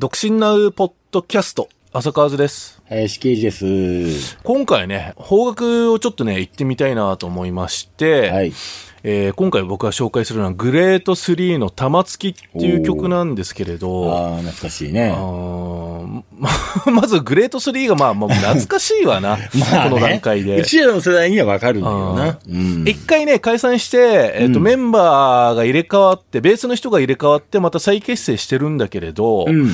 独身なうポッドキャスト、浅川津です。林圭司です。今回ね、方角をちょっとね、行ってみたいなと思いまして、はい。えー今回僕が紹介するのは、グレート3の玉突きっていう曲なんですけれど、ああ、懐かしいねあ。ーま まずグレート3がまあ、もう懐かしいわな、まあねこの段階でう。ちらの世代にはわかるんだよな。うん。一回ね、解散して、えっ、と、うんメンバーが入れ替わって、ベースの人が入れ替わって、また再結成してるんだけれど、うん。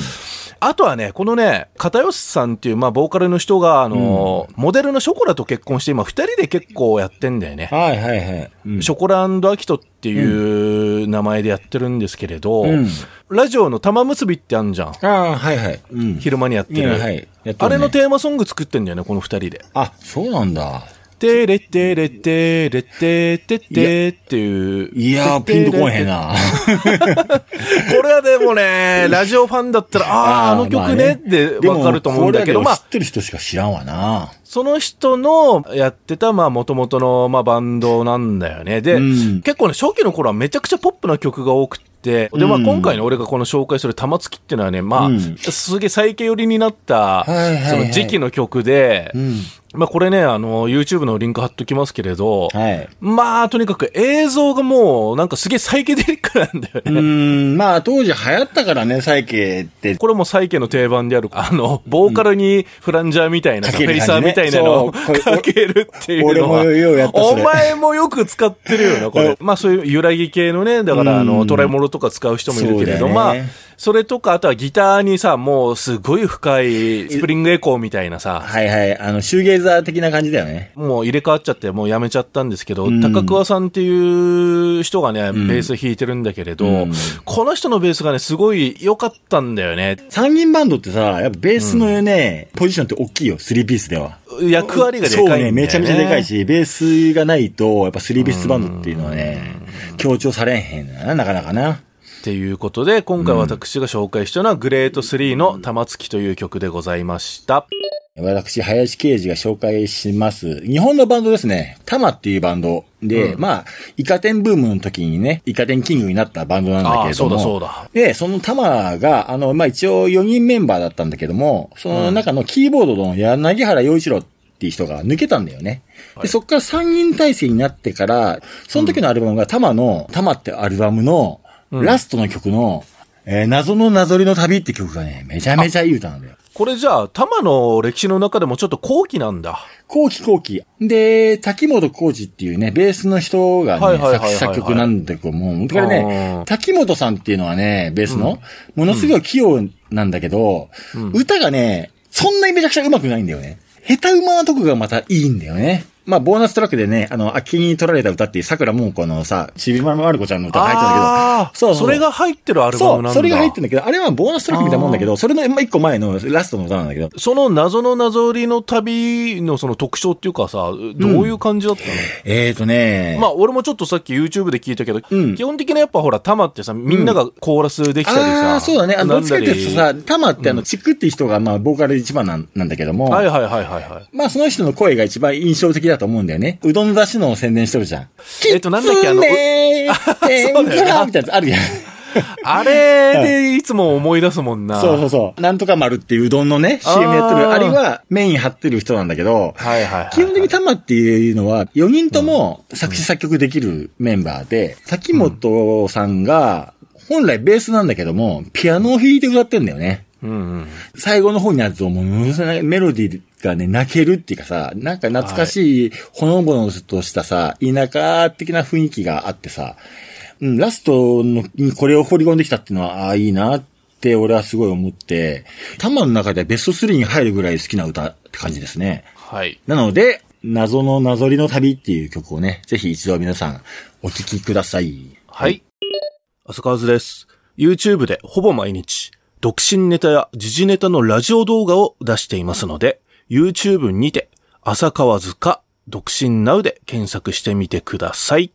あとはね、このね、片吉さんっていう、まあ、ボーカルの人が、あの、モデルのショコラと結婚して、今、二人で結構やってんだよね。はいはいはい。うんショコラアキトっていう名前でやってるんですけれど、うん。ラジオの玉結びってあんじゃん。ああ、はいはい。うん。昼間にやってる。はい。ねあれのテーマソング作ってんだよね、この二人で。あ、そうなんだ。てれてれてれてててっていう。いやー、ピンとこんへんな。これはでもね、ラジオファンだったら、ああ、あの曲ねってわかると思うんだけど、まあ知、ってる人しか知らんわな。その人のやってた、まあ、元々の、まあ、バンドなんだよね。で、うん結構ね、初期の頃はめちゃくちゃポップな曲が多くて、で、まあ、うん今回ね、俺がこの紹介する玉突きっていうのはね、まあ、うんすげえ最近寄りになった、はいはいはいその時期の曲で、うん。まあ、これね、あの、YouTube のリンク貼っときますけれど、はい。まあ、とにかく映像がもう、なんかすげえサイケデリックなんだようね。ん。まあ、当時流行ったからね、サイケって。これもサイケの定番である、あの、ボーカルにフランジャーみたいな、かフェイサーみたいなのをかけるっていう俺ものは。ようやったお前もよく使ってるよな、これ。まあそういう揺らぎ系のね、だからあうの、んトライモロとか使う人もいるけれど、ねまあ、それとか、あとはギターにさ、もうすごい深いスプリングエコーみたいなさ、はいはい。あの、シューゲーザー的な感じだよね。もう入れ替わっちゃって、もうやめちゃったんですけど、うん高桑さんっていう人がね、んベース弾いてるんだけれど、うんこの人のベースがね、すごい良かったんだよね。三人バンドってさ、やっぱベースのね、ポジションって大きいよ、スリーピースでは。役割がでかいね。そうね、めちゃめちゃでかいし、ベースがないと、やっぱスリーピースバンドっていうのはね、強調されへんな、なかなかな。っていうことで、今回私が紹介したのは、グレート3の玉突きという曲でございました。私、林圭司が紹介します。日本のバンドですね。タマっていうバンドで、うんまあ、イカ天ブームの時にね、イカ天キングになったバンドなんだけれども。そうだそうだ。で、そのタマが、あの、まあ、一応4人メンバーだったんだけども、その中のキーボードの柳原洋一郎っていう人が抜けたんだよね。はいで、そっから3人体制になってから、その時のアルバムがタマの、タマってアルバムの、うんラストの曲の、えー謎のなぞりの旅って曲がね、めちゃめちゃいい歌なんだよ。これじゃあ、玉の歴史の中でもちょっと後期なんだ。後期後期。で、滝本浩二っていうね、ベースの人がね、作作曲なんだけども、だからね滝本さんっていうのはね、ベースの、ものすごい器用なんだけど、うん歌がね、そんなにめちゃくちゃ上手くないんだよね。下手馬なとこがまたいいんだよね。まあ、ボーナストラックでね、あの、秋に取られた歌っていう桜桃子のさ、ちびまるまる子ちゃんの歌が入ってたんだけど、ああ、そうそう。それが入ってるアルバそう、ムなんだ。それが入ってるんだけど、あれはボーナストラックみたいなもんだけど、それのまあ一個前のラストの歌なんだけど、その謎のなぞりの旅のその特徴っていうかさ、どういう感じだったの、えーとね、まあ、俺もちょっとさっき YouTube で聞いたけど、うん。基本的なやっぱほら、玉ってさ、みんながコーラスできたりさ。ああ、そうだね。あの、どっちかっていうとさ、タマってあの、チックっていう人が、まあ、ボーカル一番なんなんだけども、りはいはいはいはいはい。まあ、その人の声が一番印象的だと思うんだよね。うどん出しの宣伝してるじゃん。えっとなんだっけあのみたいなやつあるやん。あれでいつも思い出すもんな。そうそうそう。なんとか丸っていううどんのね、CM やってる。あれはメイン張ってる人なんだけど、はいはいはい。基本的にタマっていうのは、4人とも作詞作曲できるメンバーで、滝本さんが、本来ベースなんだけども、ピアノを弾いて歌ってんだよね。うんうん。最後の方になると、もう、メロディーがね、泣けるっていうかさ、なんか懐かしい、ほのぼのとしたさ、田舎的な雰囲気があってさ、うん、ラストのにこれを掘り込んできたっていうのは、ああ、いいなって俺はすごい思って、タマの中ではベスト3に入るぐらい好きな歌って感じですね。はい。なので、謎のなぞりの旅っていう曲をね、ぜひ一度皆さんお聴きください。はい。浅川図です。YouTube でほぼ毎日、独身ネタや時事ネタのラジオ動画を出していますので、YouTube にて、浅川塚、独身ナウで検索してみてください。